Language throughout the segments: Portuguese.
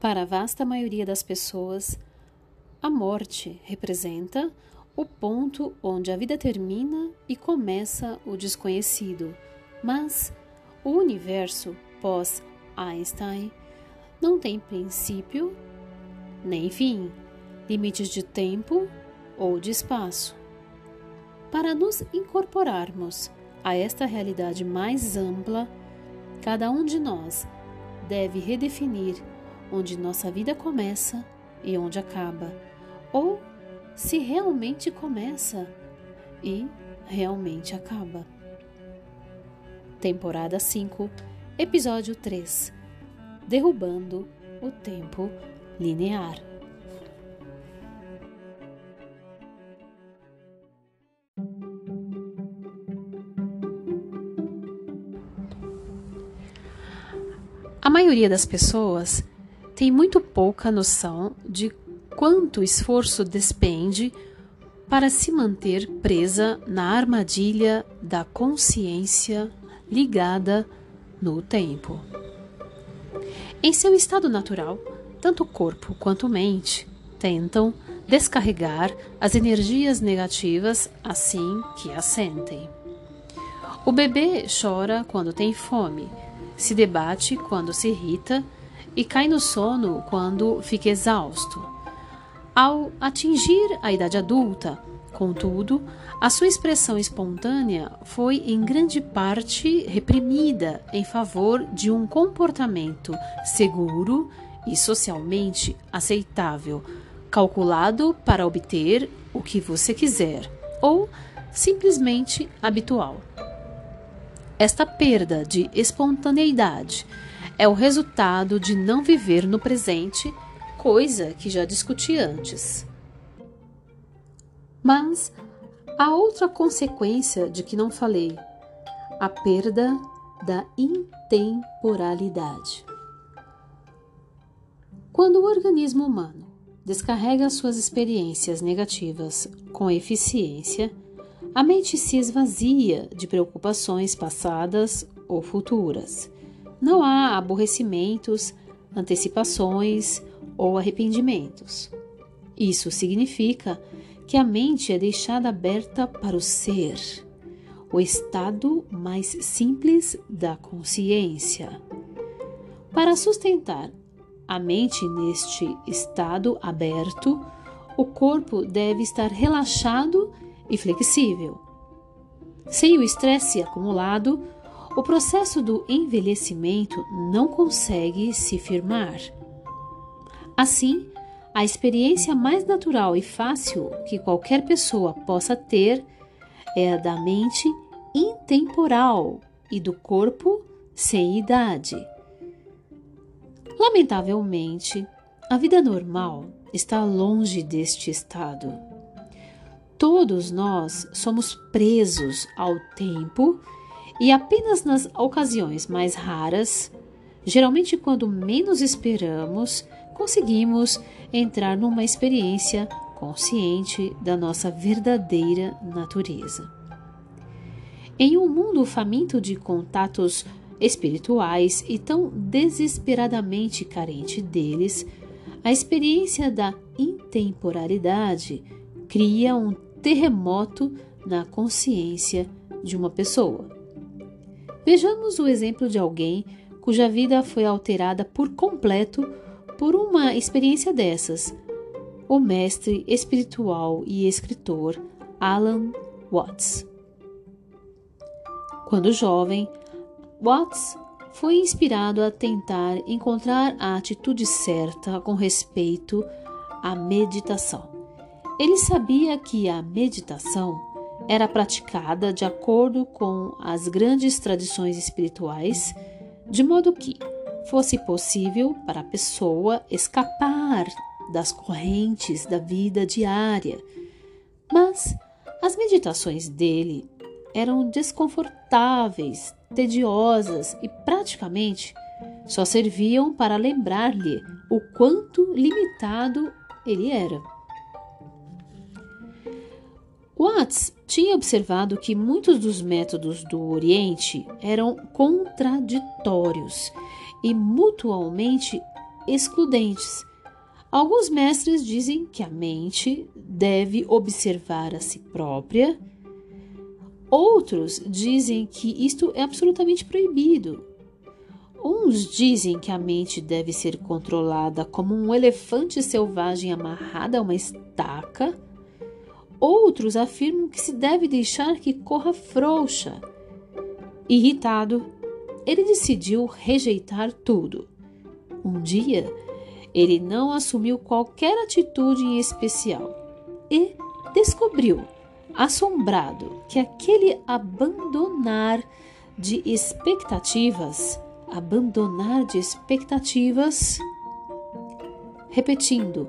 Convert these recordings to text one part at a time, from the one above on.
Para a vasta maioria das pessoas, a morte representa o ponto onde a vida termina e começa o desconhecido. Mas o universo pós-Einstein não tem princípio nem fim, limites de tempo ou de espaço. Para nos incorporarmos a esta realidade mais ampla, cada um de nós deve redefinir onde nossa vida começa e onde acaba, ou se realmente começa e realmente acaba. Temporada 5, episódio 3 Derrubando o tempo linear. A maioria das pessoas tem muito pouca noção de quanto esforço despende para se manter presa na armadilha da consciência ligada no tempo. Em seu estado natural, tanto corpo quanto mente tentam descarregar as energias negativas assim que as sentem. O bebê chora quando tem fome, se debate quando se irrita e cai no sono quando fica exausto. Ao atingir a idade adulta, contudo, a sua expressão espontânea foi em grande parte reprimida em favor de um comportamento seguro e socialmente aceitável, calculado para obter o que você quiser, ou simplesmente habitual. Esta perda de espontaneidade é o resultado de não viver no presente, coisa que já discuti antes. Mas há outra consequência de que não falei: a perda da intemporalidade. Quando o organismo humano descarrega suas experiências negativas com eficiência, a mente se esvazia de preocupações passadas ou futuras. Não há aborrecimentos, antecipações ou arrependimentos. Isso significa que a mente é deixada aberta para o ser, o estado mais simples da consciência. Para sustentar a mente neste estado aberto, o corpo deve estar relaxado e flexível. Sem o estresse acumulado, o processo do envelhecimento não consegue se firmar. Assim, a experiência mais natural e fácil que qualquer pessoa possa ter é a da mente intemporal e do corpo sem idade. Lamentavelmente, a vida normal está longe deste estado. Todos nós somos presos ao tempo e apenas nas ocasiões mais raras, geralmente quando menos esperamos, conseguimos entrar numa experiência consciente da nossa verdadeira natureza. Em um mundo faminto de contatos espirituais e tão desesperadamente carente deles, a experiência da intemporalidade cria um terremoto na consciência de uma pessoa. Vejamos o exemplo de alguém cuja vida foi alterada por completo por uma experiência dessas. O mestre espiritual e escritor Alan Watts. Quando jovem, Watts foi inspirado a tentar encontrar a atitude certa com respeito à meditação. Ele sabia que a meditação era praticada de acordo com as grandes tradições espirituais, de modo que fosse possível para a pessoa escapar das correntes da vida diária. Mas as meditações dele eram desconfortáveis, tediosas e praticamente só serviam para lembrar-lhe o quanto limitado ele era. Watts tinha observado que muitos dos métodos do Oriente eram contraditórios e mutuamente excludentes. Alguns mestres dizem que a mente deve observar a si própria. Outros dizem que isto é absolutamente proibido. Uns dizem que a mente deve ser controlada como um elefante selvagem amarrado a uma estaca. Outros afirmam que se deve deixar que corra frouxa. Irritado, ele decidiu rejeitar tudo. Um dia, ele não assumiu qualquer atitude em especial e descobriu, assombrado, que aquele abandonar de expectativas, abandonar de expectativas, repetindo,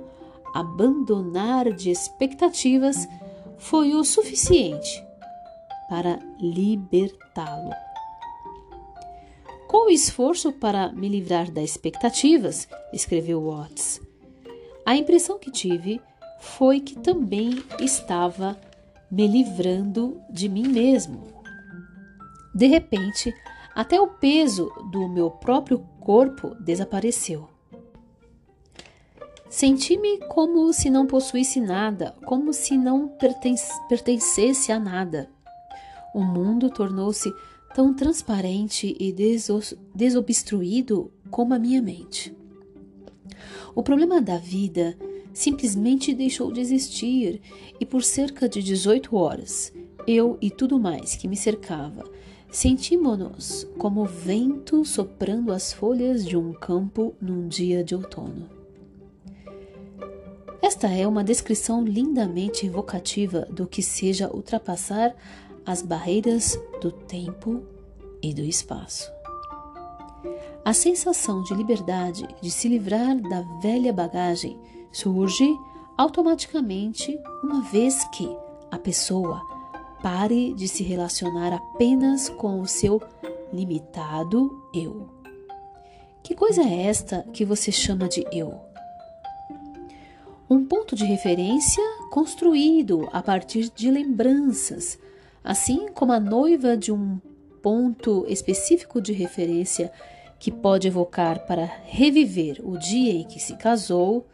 abandonar de expectativas foi o suficiente para libertá-lo. Com o esforço para me livrar das expectativas, escreveu Watts, a impressão que tive foi que também estava me livrando de mim mesmo. De repente, até o peso do meu próprio corpo desapareceu. Senti-me como se não possuísse nada, como se não pertencesse a nada. O mundo tornou-se tão transparente e desobstruído como a minha mente. O problema da vida simplesmente deixou de existir e por cerca de 18 horas, eu e tudo mais que me cercava sentimos-nos como vento soprando as folhas de um campo num dia de outono. Esta é uma descrição lindamente evocativa do que seja ultrapassar as barreiras do tempo e do espaço. A sensação de liberdade de se livrar da velha bagagem surge automaticamente uma vez que a pessoa pare de se relacionar apenas com o seu limitado eu. Que coisa é esta que você chama de eu? Um ponto de referência construído a partir de lembranças assim como a noiva de um ponto específico de referência que pode evocar para reviver o dia em que se casou,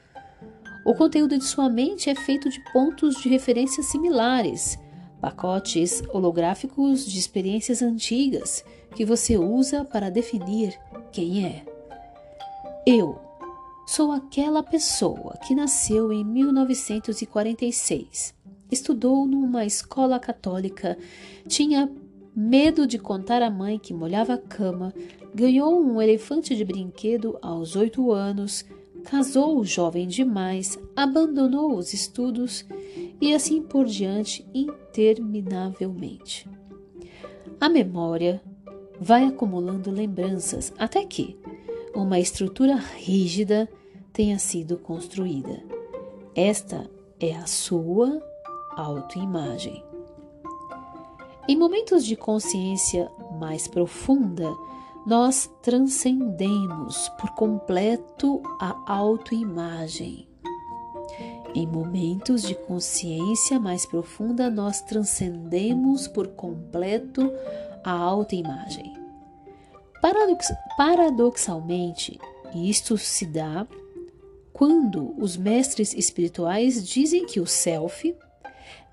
o conteúdo de sua mente é feito de pontos de referência similares, pacotes holográficos de experiências antigas que você usa para definir quem é. Eu sou aquela pessoa que nasceu em 1946 Estudou numa escola católica, tinha medo de contar à mãe que molhava a cama, ganhou um elefante de brinquedo aos oito anos, casou jovem demais, abandonou os estudos e assim por diante interminavelmente. A memória vai acumulando lembranças até que uma estrutura rígida tenha sido construída. Esta é a sua autoimagem. Em momentos de consciência mais profunda, nós transcendemos por completo a autoimagem. Em momentos de consciência mais profunda, nós transcendemos por completo a autoimagem. Paradox paradoxalmente, isto se dá quando os mestres espirituais dizem que o self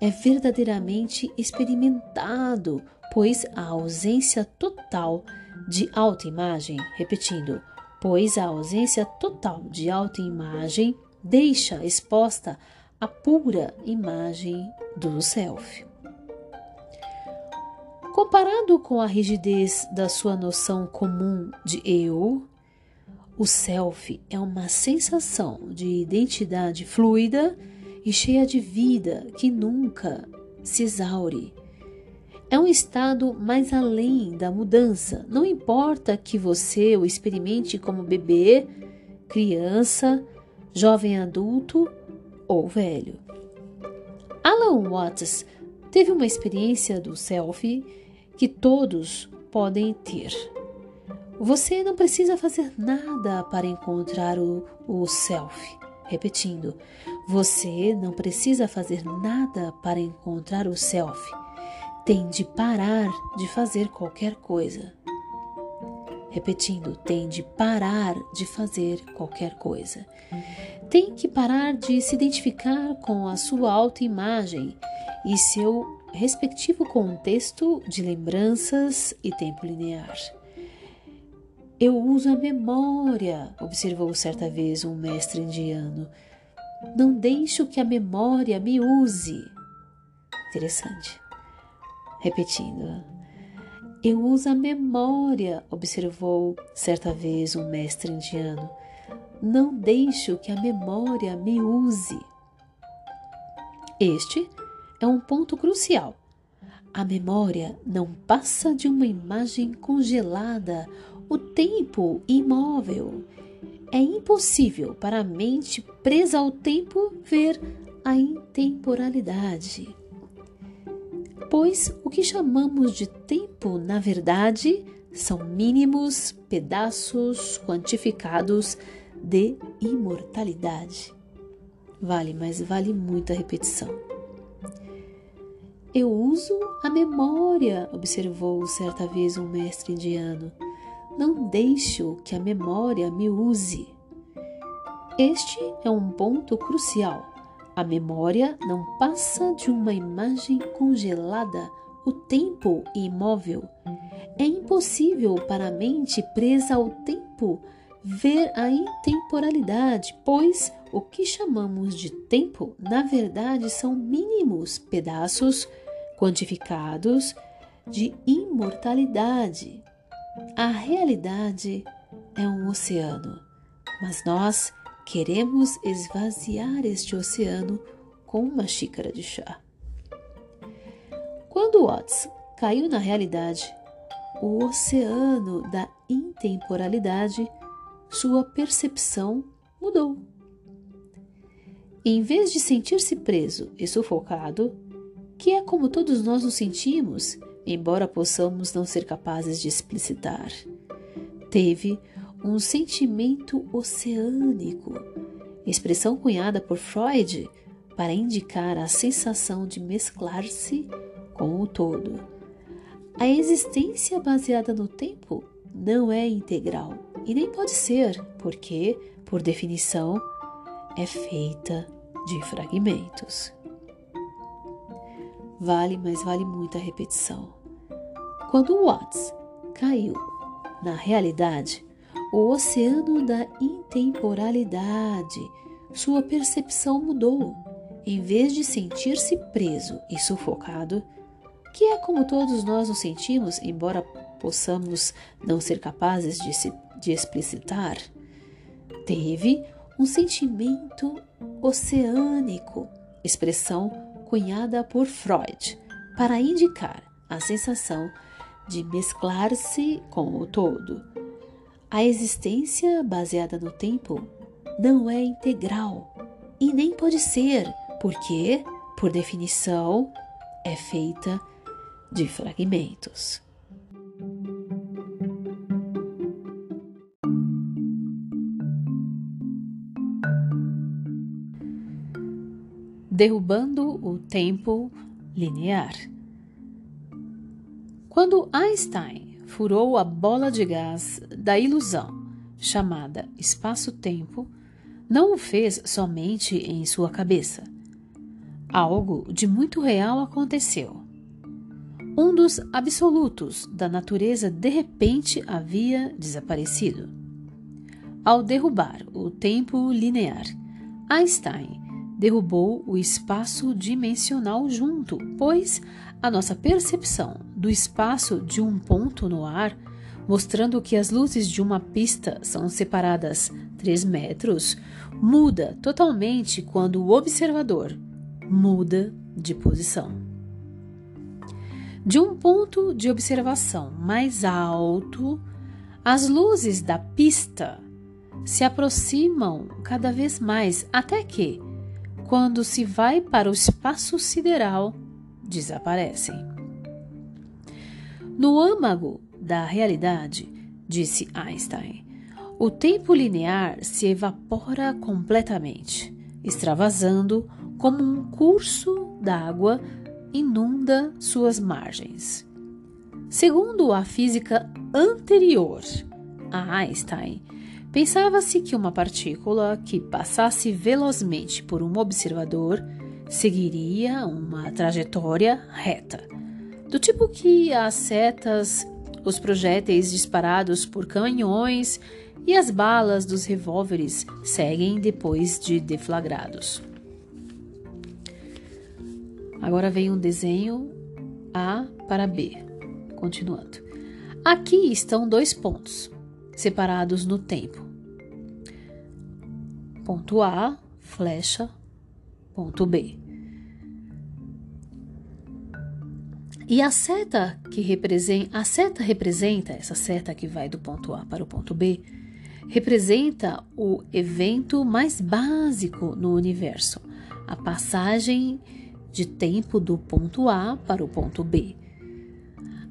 é verdadeiramente experimentado, pois a ausência total de autoimagem, repetindo, pois a ausência total de autoimagem deixa exposta a pura imagem do self. Comparado com a rigidez da sua noção comum de eu, o self é uma sensação de identidade fluida e cheia de vida que nunca se exaure. É um estado mais além da mudança. Não importa que você o experimente como bebê, criança, jovem adulto ou velho. Alan Watts teve uma experiência do self que todos podem ter. Você não precisa fazer nada para encontrar o, o self. Repetindo, você não precisa fazer nada para encontrar o self. Tem de parar de fazer qualquer coisa. repetindo, tem de parar de fazer qualquer coisa. Tem que parar de se identificar com a sua autoimagem e seu respectivo contexto de lembranças e tempo linear. Eu uso a memória, observou certa vez um mestre indiano. Não deixo que a memória me use. Interessante. Repetindo. Eu uso a memória, observou certa vez um mestre indiano. Não deixo que a memória me use. Este é um ponto crucial. A memória não passa de uma imagem congelada, o tempo imóvel. É impossível para a mente presa ao tempo ver a intemporalidade pois o que chamamos de tempo, na verdade, são mínimos pedaços quantificados de imortalidade. Vale, mas vale muita repetição. Eu uso a memória, observou certa vez um mestre indiano. Não deixo que a memória me use. Este é um ponto crucial. A memória não passa de uma imagem congelada, o tempo imóvel. É impossível para a mente presa ao tempo ver a intemporalidade, pois o que chamamos de tempo, na verdade, são mínimos pedaços quantificados de imortalidade. A realidade é um oceano, mas nós Queremos esvaziar este oceano com uma xícara de chá. Quando Watts caiu na realidade, o oceano da intemporalidade, sua percepção mudou. Em vez de sentir-se preso e sufocado, que é como todos nós nos sentimos, embora possamos não ser capazes de explicitar, teve um sentimento oceânico, expressão cunhada por Freud para indicar a sensação de mesclar-se com o todo. A existência baseada no tempo não é integral e nem pode ser, porque, por definição, é feita de fragmentos. Vale, mas vale muito a repetição. Quando Watts caiu na realidade, o oceano da intemporalidade. Sua percepção mudou. Em vez de sentir-se preso e sufocado, que é como todos nós nos sentimos, embora possamos não ser capazes de, se, de explicitar, teve um sentimento oceânico, expressão cunhada por Freud, para indicar a sensação de mesclar-se com o todo a existência baseada no tempo não é integral e nem pode ser, porque, por definição, é feita de fragmentos. Derrubando o tempo linear. Quando Einstein furou a bola de gás da ilusão, chamada espaço-tempo, não o fez somente em sua cabeça. Algo de muito real aconteceu. Um dos absolutos da natureza de repente havia desaparecido. Ao derrubar o tempo linear, Einstein derrubou o espaço dimensional junto, pois a nossa percepção do espaço de um ponto no ar, mostrando que as luzes de uma pista são separadas 3 metros, muda totalmente quando o observador muda de posição. De um ponto de observação mais alto, as luzes da pista se aproximam cada vez mais até que, quando se vai para o espaço sideral, desaparecem. No âmago da realidade, disse Einstein, o tempo linear se evapora completamente, extravasando como um curso d'água inunda suas margens. Segundo a física anterior a Einstein. Pensava-se que uma partícula que passasse velozmente por um observador seguiria uma trajetória reta, do tipo que as setas, os projéteis disparados por canhões e as balas dos revólveres seguem depois de deflagrados. Agora vem um desenho A para B. Continuando. Aqui estão dois pontos, separados no tempo. Ponto A, flecha, ponto B. E a seta que representa, a seta representa essa seta que vai do ponto A para o ponto B, representa o evento mais básico no universo, a passagem de tempo do ponto A para o ponto B.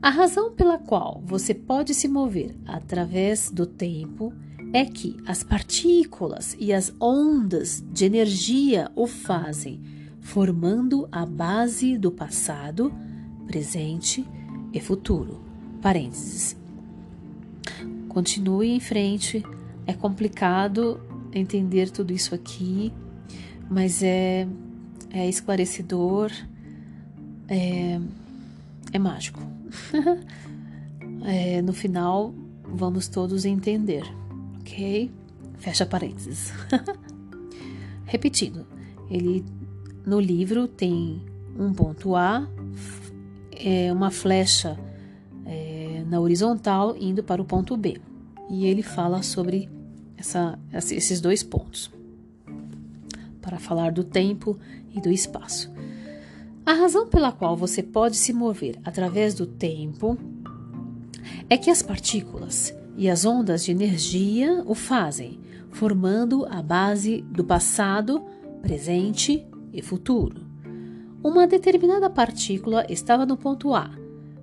A razão pela qual você pode se mover através do tempo é que as partículas e as ondas de energia o fazem, formando a base do passado, presente e futuro. Parênteses. Continue em frente. É complicado entender tudo isso aqui, mas é é esclarecedor, é, é mágico. é, no final, vamos todos entender, ok? Fecha parênteses. Repetindo, ele no livro tem um ponto A, é uma flecha é, na horizontal indo para o ponto B. E ele fala sobre essa, esses dois pontos para falar do tempo e do espaço. A razão pela qual você pode se mover através do tempo é que as partículas e as ondas de energia o fazem, formando a base do passado, presente e futuro. Uma determinada partícula estava no ponto A,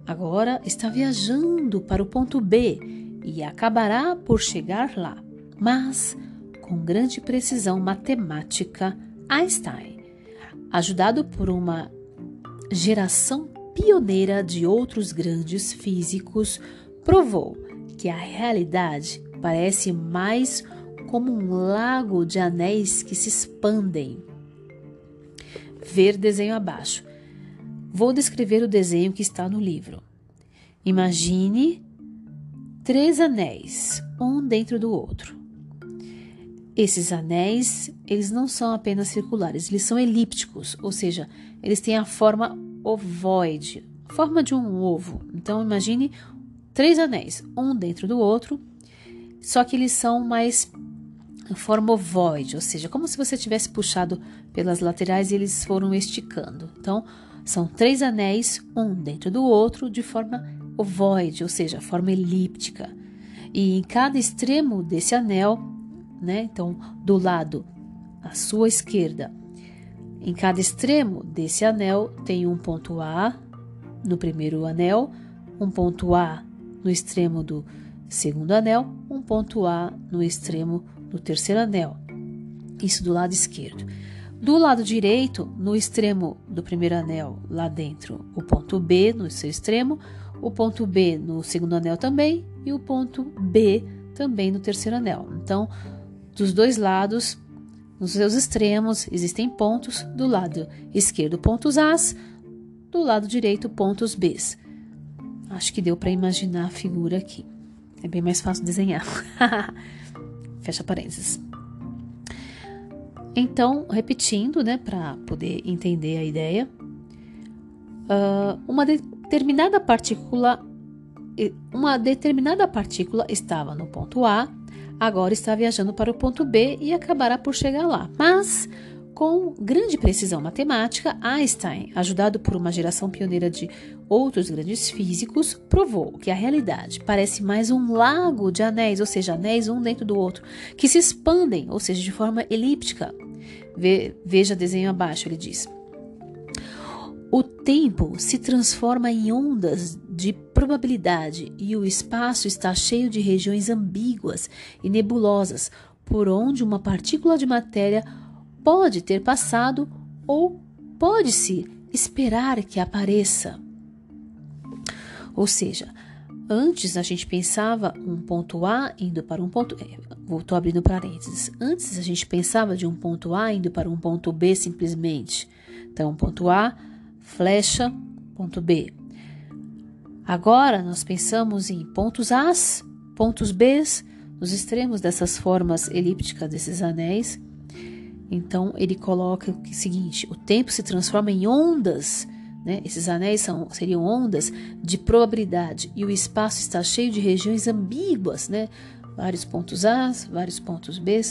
agora está viajando para o ponto B e acabará por chegar lá, mas com grande precisão matemática, Einstein, ajudado por uma geração pioneira de outros grandes físicos, provou que a realidade parece mais como um lago de anéis que se expandem. Ver desenho abaixo. Vou descrever o desenho que está no livro. Imagine três anéis, um dentro do outro. Esses anéis, eles não são apenas circulares, eles são elípticos, ou seja, eles têm a forma ovoide, forma de um ovo. Então imagine três anéis, um dentro do outro, só que eles são mais forma ovoide, ou seja, como se você tivesse puxado pelas laterais e eles foram esticando. Então, são três anéis, um dentro do outro, de forma ovoide, ou seja, forma elíptica. E em cada extremo desse anel né? Então, do lado à sua esquerda, em cada extremo desse anel tem um ponto A no primeiro anel, um ponto A no extremo do segundo anel, um ponto A no extremo do terceiro anel. Isso do lado esquerdo. Do lado direito, no extremo do primeiro anel, lá dentro, o ponto B no seu extremo, o ponto B no segundo anel também e o ponto B também no terceiro anel. Então, dos dois lados, nos seus extremos, existem pontos, do lado esquerdo pontos As, do lado direito pontos Bs. Acho que deu para imaginar a figura aqui. É bem mais fácil desenhar. Fecha parênteses. Então, repetindo, né, para poder entender a ideia, uh, uma determinada partícula, uma determinada partícula estava no ponto A agora está viajando para o ponto B e acabará por chegar lá. Mas, com grande precisão matemática, Einstein, ajudado por uma geração pioneira de outros grandes físicos, provou que a realidade parece mais um lago de anéis, ou seja, anéis um dentro do outro, que se expandem, ou seja, de forma elíptica. veja desenho abaixo, ele diz. O tempo se transforma em ondas de probabilidade e o espaço está cheio de regiões ambíguas e nebulosas por onde uma partícula de matéria pode ter passado ou pode-se esperar que apareça. Ou seja, Antes a gente pensava um ponto A indo para um ponto. Estou abrindo parênteses. Antes a gente pensava de um ponto A indo para um ponto B simplesmente. Então, ponto A, flecha, ponto B. Agora nós pensamos em pontos A's, pontos B's, nos extremos dessas formas elípticas desses anéis. Então ele coloca o seguinte: o tempo se transforma em ondas né? Esses anéis são, seriam ondas de probabilidade e o espaço está cheio de regiões ambíguas, né? vários pontos A, vários pontos B,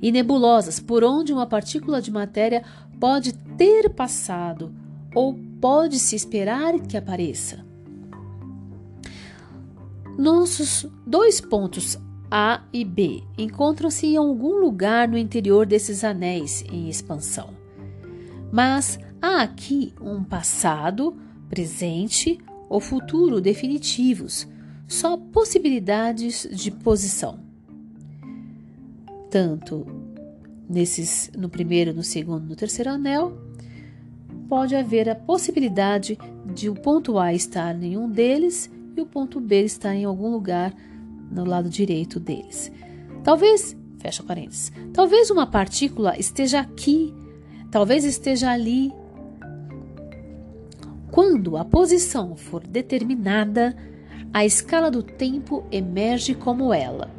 e nebulosas, por onde uma partícula de matéria pode ter passado ou pode se esperar que apareça. Nossos dois pontos A e B encontram-se em algum lugar no interior desses anéis em expansão. Mas Há aqui um passado, presente ou futuro definitivos, só possibilidades de posição. Tanto nesses no primeiro, no segundo, no terceiro anel, pode haver a possibilidade de o ponto A estar em um deles e o ponto B estar em algum lugar no lado direito deles. Talvez, fecha parênteses, talvez uma partícula esteja aqui, talvez esteja ali, quando a posição for determinada, a escala do tempo emerge como ela.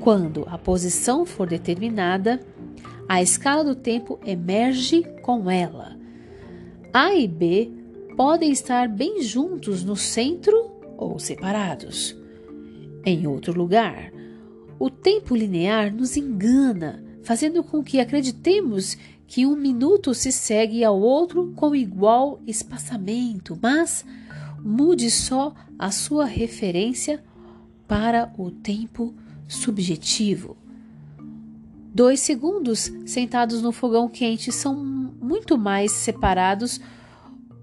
Quando a posição for determinada, a escala do tempo emerge com ela. A e B podem estar bem juntos no centro ou separados. Em outro lugar, o tempo linear nos engana, fazendo com que acreditemos que um minuto se segue ao outro com igual espaçamento, mas mude só a sua referência para o tempo subjetivo. Dois segundos sentados no fogão quente são muito mais separados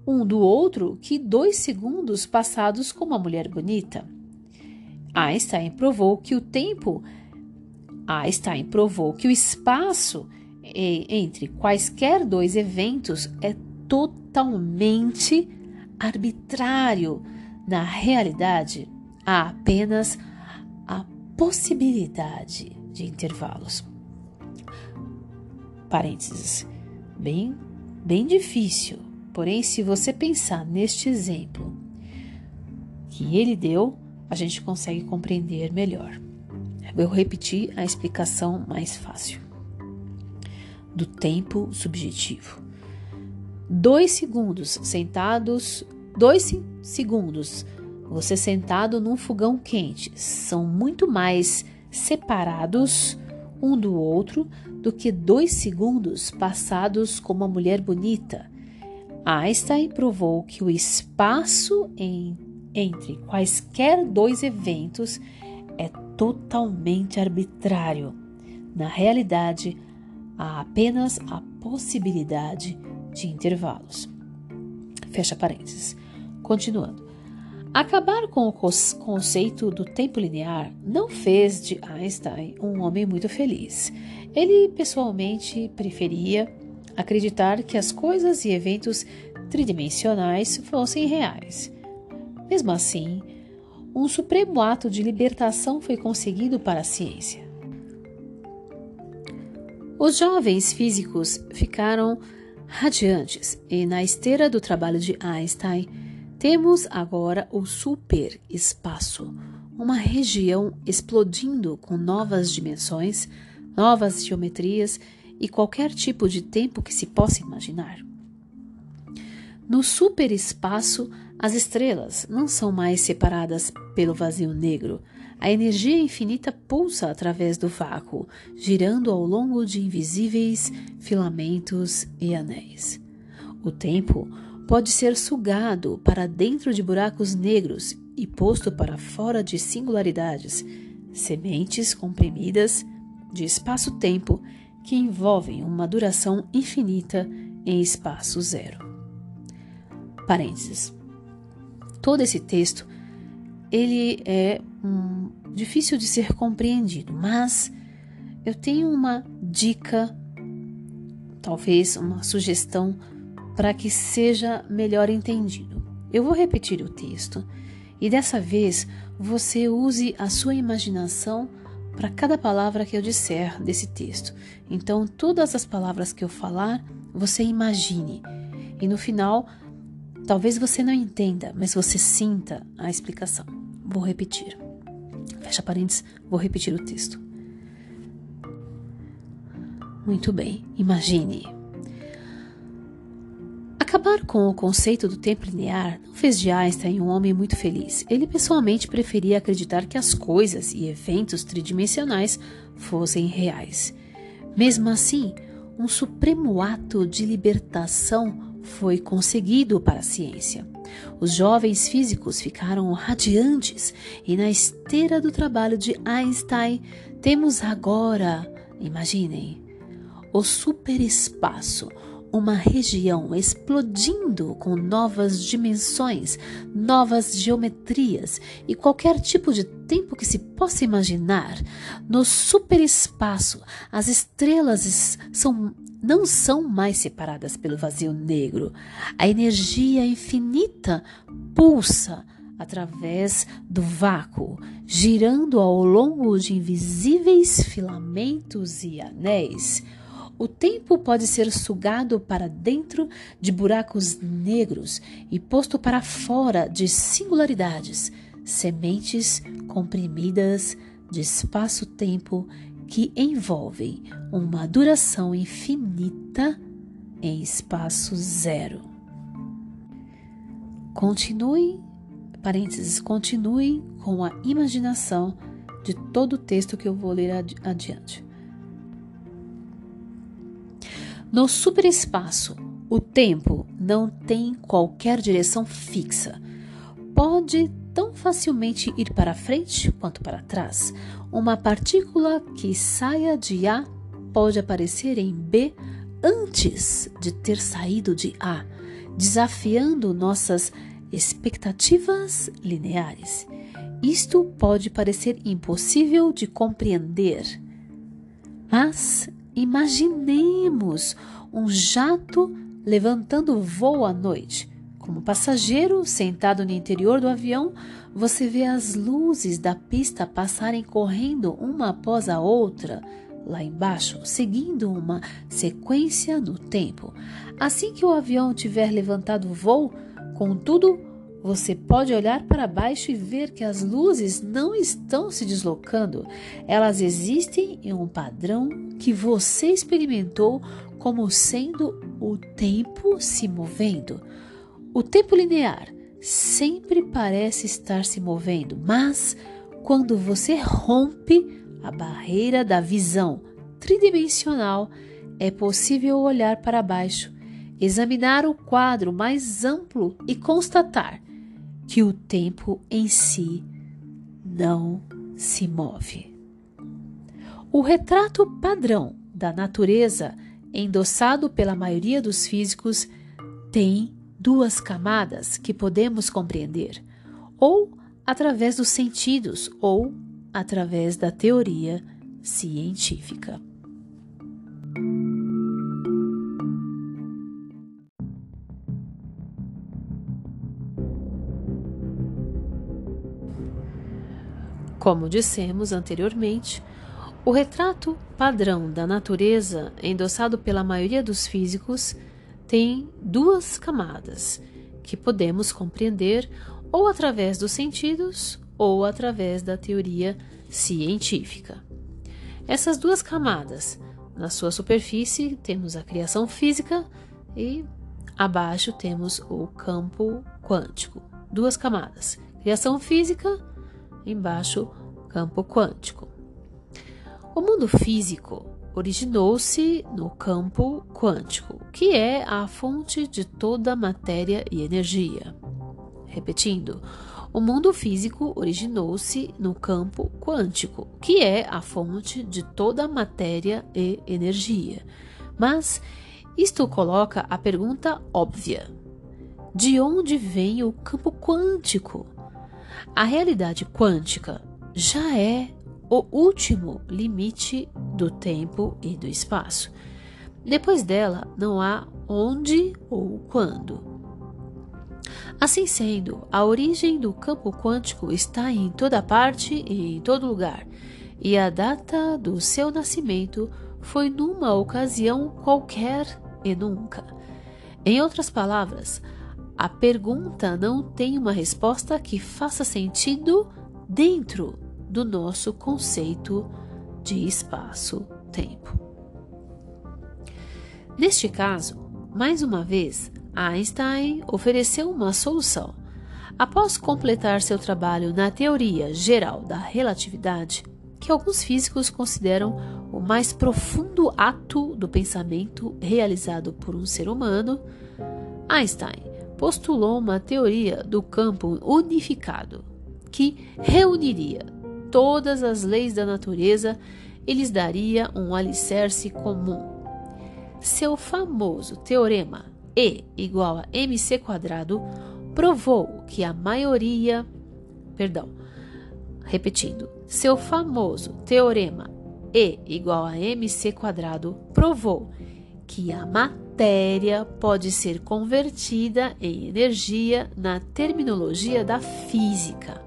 um do outro que dois segundos passados com uma mulher bonita. Einstein provou que o tempo Einstein provou que o espaço entre quaisquer dois eventos é totalmente arbitrário. Na realidade, há apenas a possibilidade de intervalos. Parênteses. Bem, bem difícil. Porém, se você pensar neste exemplo que ele deu, a gente consegue compreender melhor. Eu vou repetir a explicação mais fácil do tempo subjetivo. Dois segundos sentados, dois segundos você sentado num fogão quente são muito mais separados um do outro do que dois segundos passados com uma mulher bonita. Einstein provou que o espaço em, entre quaisquer dois eventos é totalmente arbitrário. Na realidade, há apenas a possibilidade de intervalos. Fecha parênteses. Continuando. Acabar com o conceito do tempo linear não fez de Einstein um homem muito feliz. Ele pessoalmente preferia acreditar que as coisas e eventos tridimensionais fossem reais. Mesmo assim, um supremo ato de libertação foi conseguido para a ciência. Os jovens físicos ficaram radiantes e na esteira do trabalho de Einstein temos agora o superespaço, uma região explodindo com novas dimensões, novas geometrias e qualquer tipo de tempo que se possa imaginar. No superespaço, as estrelas não são mais separadas pelo vazio negro, a energia infinita pulsa através do vácuo, girando ao longo de invisíveis filamentos e anéis. O tempo pode ser sugado para dentro de buracos negros e posto para fora de singularidades, sementes comprimidas de espaço-tempo que envolvem uma duração infinita em espaço zero. Parênteses. Todo esse texto ele é difícil de ser compreendido, mas eu tenho uma dica, talvez uma sugestão para que seja melhor entendido. Eu vou repetir o texto E dessa vez você use a sua imaginação para cada palavra que eu disser desse texto. Então, todas as palavras que eu falar, você imagine. E no final, talvez você não entenda, mas você sinta a explicação. Vou repetir. Fecha parênteses, vou repetir o texto. Muito bem, imagine. Acabar com o conceito do tempo linear não fez de Einstein um homem muito feliz. Ele pessoalmente preferia acreditar que as coisas e eventos tridimensionais fossem reais. Mesmo assim, um supremo ato de libertação foi conseguido para a ciência. Os jovens físicos ficaram radiantes e na esteira do trabalho de Einstein temos agora, imaginem, o superespaço, uma região explodindo com novas dimensões, novas geometrias e qualquer tipo de tempo que se possa imaginar. No superespaço, as estrelas são não são mais separadas pelo vazio negro. A energia infinita pulsa através do vácuo, girando ao longo de invisíveis filamentos e anéis. O tempo pode ser sugado para dentro de buracos negros e posto para fora de singularidades, sementes comprimidas de espaço-tempo que envolvem uma duração infinita em espaço zero. Continue, parênteses, continue com a imaginação de todo o texto que eu vou ler adi adiante. No superespaço, o tempo não tem qualquer direção fixa. Pode tão facilmente ir para frente quanto para trás. Uma partícula que saia de A pode aparecer em B antes de ter saído de A, desafiando nossas expectativas lineares. Isto pode parecer impossível de compreender, mas imaginemos um jato levantando voo à noite. Como passageiro sentado no interior do avião, você vê as luzes da pista passarem correndo uma após a outra lá embaixo, seguindo uma sequência no tempo. Assim que o avião tiver levantado voo, contudo, você pode olhar para baixo e ver que as luzes não estão se deslocando, elas existem em um padrão que você experimentou como sendo o tempo se movendo. O tempo linear sempre parece estar se movendo, mas quando você rompe a barreira da visão tridimensional, é possível olhar para baixo, examinar o quadro mais amplo e constatar que o tempo em si não se move. O retrato padrão da natureza, endossado pela maioria dos físicos, tem duas camadas que podemos compreender, ou através dos sentidos, ou através da teoria científica. Como dissemos anteriormente, o retrato padrão da natureza, endossado pela maioria dos físicos, tem duas camadas que podemos compreender ou através dos sentidos ou através da teoria científica. Essas duas camadas, na sua superfície temos a criação física e abaixo temos o campo quântico. Duas camadas: criação física embaixo campo quântico. O mundo físico originou-se no campo quântico, que é a fonte de toda matéria e energia. Repetindo, o mundo físico originou-se no campo quântico, que é a fonte de toda matéria e energia. Mas isto coloca a pergunta óbvia: de onde vem o campo quântico? A realidade quântica já é o último limite do tempo e do espaço. Depois dela, não há onde ou quando. Assim sendo, a origem do campo quântico está em toda parte e em todo lugar, e a data do seu nascimento foi numa ocasião qualquer e nunca. Em outras palavras, a pergunta não tem uma resposta que faça sentido dentro do nosso conceito de espaço-tempo. Neste caso, mais uma vez, Einstein ofereceu uma solução. Após completar seu trabalho na teoria geral da relatividade, que alguns físicos consideram o mais profundo ato do pensamento realizado por um ser humano, Einstein postulou uma teoria do campo unificado, que reuniria todas as leis da natureza e lhes daria um alicerce comum. Seu famoso teorema E igual a mc quadrado provou que a maioria, perdão, repetindo, seu famoso teorema E igual a mc quadrado provou que a matéria pode ser convertida em energia na terminologia da física.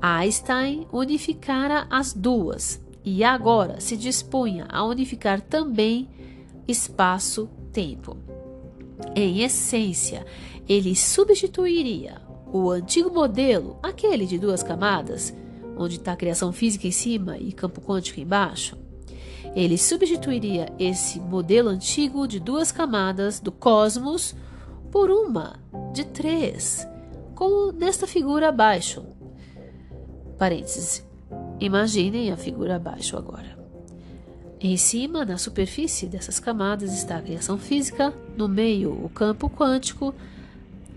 Einstein unificara as duas e agora se dispunha a unificar também espaço-tempo. Em essência, ele substituiria o antigo modelo, aquele de duas camadas, onde está a criação física em cima e campo quântico embaixo. Ele substituiria esse modelo antigo de duas camadas do cosmos por uma de três, como nesta figura abaixo. Parênteses. Imaginem a figura abaixo agora. Em cima, na superfície dessas camadas, está a criação física, no meio, o campo quântico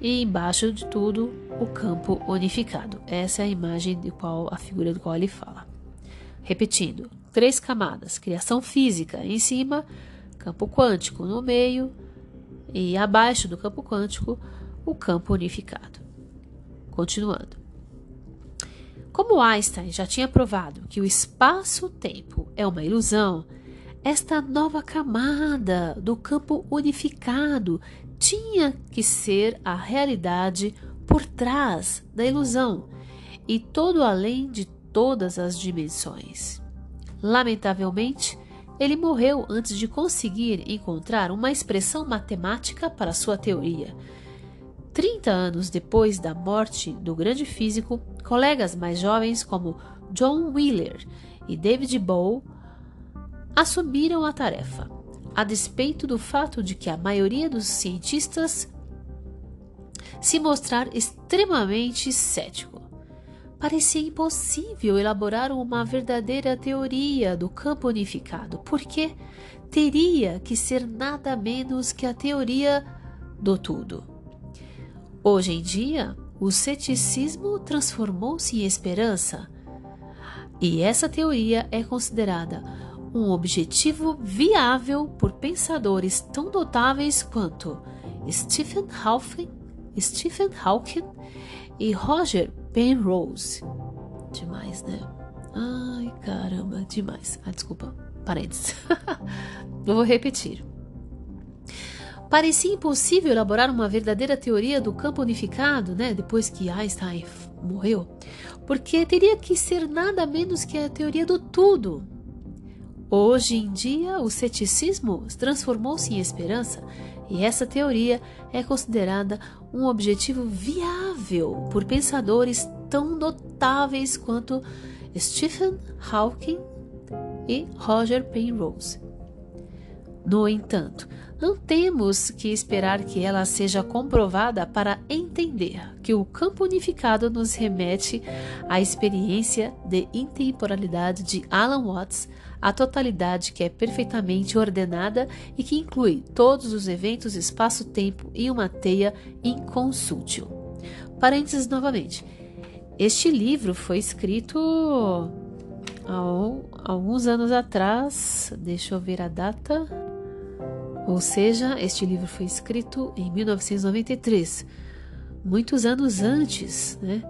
e embaixo de tudo, o campo unificado. Essa é a imagem de qual a figura do qual ele fala. Repetindo, três camadas: criação física em cima, campo quântico no meio e abaixo do campo quântico, o campo unificado. Continuando. Como Einstein já tinha provado que o espaço-tempo é uma ilusão, esta nova camada do campo unificado tinha que ser a realidade por trás da ilusão e todo além de todas as dimensões. Lamentavelmente, ele morreu antes de conseguir encontrar uma expressão matemática para sua teoria. Trinta anos depois da morte do grande físico, Colegas mais jovens como John Wheeler e David Bowie assumiram a tarefa, a despeito do fato de que a maioria dos cientistas se mostrar extremamente cético. Parecia impossível elaborar uma verdadeira teoria do campo unificado, porque teria que ser nada menos que a teoria do tudo. Hoje em dia, o ceticismo transformou-se em esperança. E essa teoria é considerada um objetivo viável por pensadores tão notáveis quanto Stephen Hawking, Stephen Hawking e Roger Penrose. Demais, né? Ai, caramba, demais. Ah, desculpa, parênteses. Vou repetir. Parecia impossível elaborar uma verdadeira teoria do campo unificado, né, depois que Einstein morreu, porque teria que ser nada menos que a teoria do tudo. Hoje em dia, o ceticismo transformou-se em esperança e essa teoria é considerada um objetivo viável por pensadores tão notáveis quanto Stephen Hawking e Roger Penrose. No entanto, não temos que esperar que ela seja comprovada para entender que o campo unificado nos remete à experiência de intemporalidade de Alan Watts, a totalidade que é perfeitamente ordenada e que inclui todos os eventos espaço-tempo em uma teia inconsútil. Parênteses novamente. Este livro foi escrito há alguns anos atrás, deixa eu ver a data. Ou seja, este livro foi escrito em 1993, muitos anos antes né,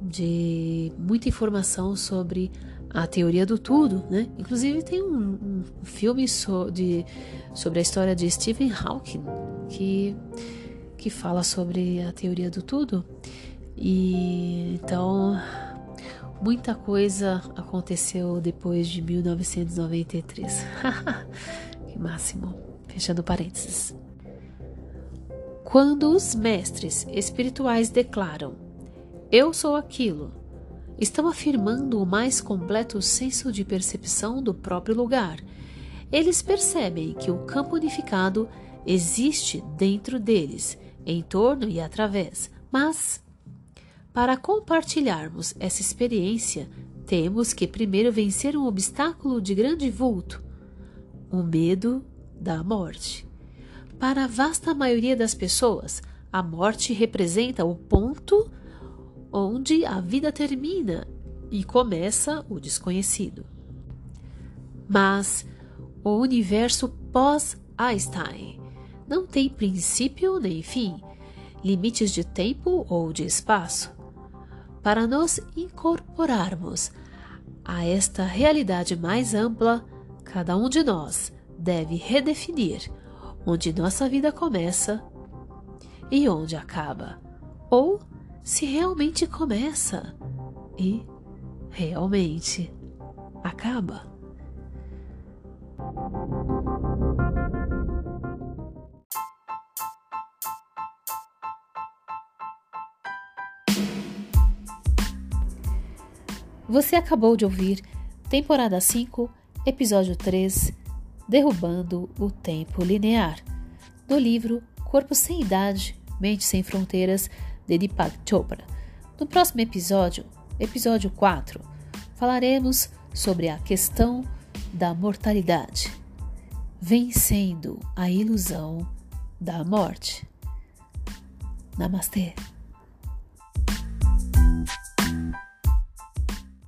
de muita informação sobre a teoria do tudo. Né? Inclusive, tem um, um filme so, de, sobre a história de Stephen Hawking que, que fala sobre a teoria do tudo. E então muita coisa aconteceu depois de 1993. que máximo. Fechando parênteses. Quando os mestres espirituais declaram: Eu sou aquilo, estão afirmando o mais completo senso de percepção do próprio lugar. Eles percebem que o campo unificado existe dentro deles, em torno e através, mas para compartilharmos essa experiência, temos que primeiro vencer um obstáculo de grande vulto: o medo da morte. Para a vasta maioria das pessoas, a morte representa o ponto onde a vida termina e começa o desconhecido. Mas o universo pós-Einstein não tem princípio nem fim, limites de tempo ou de espaço. Para nos incorporarmos a esta realidade mais ampla, cada um de nós deve redefinir onde nossa vida começa e onde acaba, ou se realmente começa e realmente acaba. Você acabou de ouvir temporada 5, episódio 3, Derrubando o Tempo Linear, do livro Corpo Sem Idade, Mente Sem Fronteiras, de Deepak Chopra. No próximo episódio, episódio 4, falaremos sobre a questão da mortalidade, vencendo a ilusão da morte. Namastê.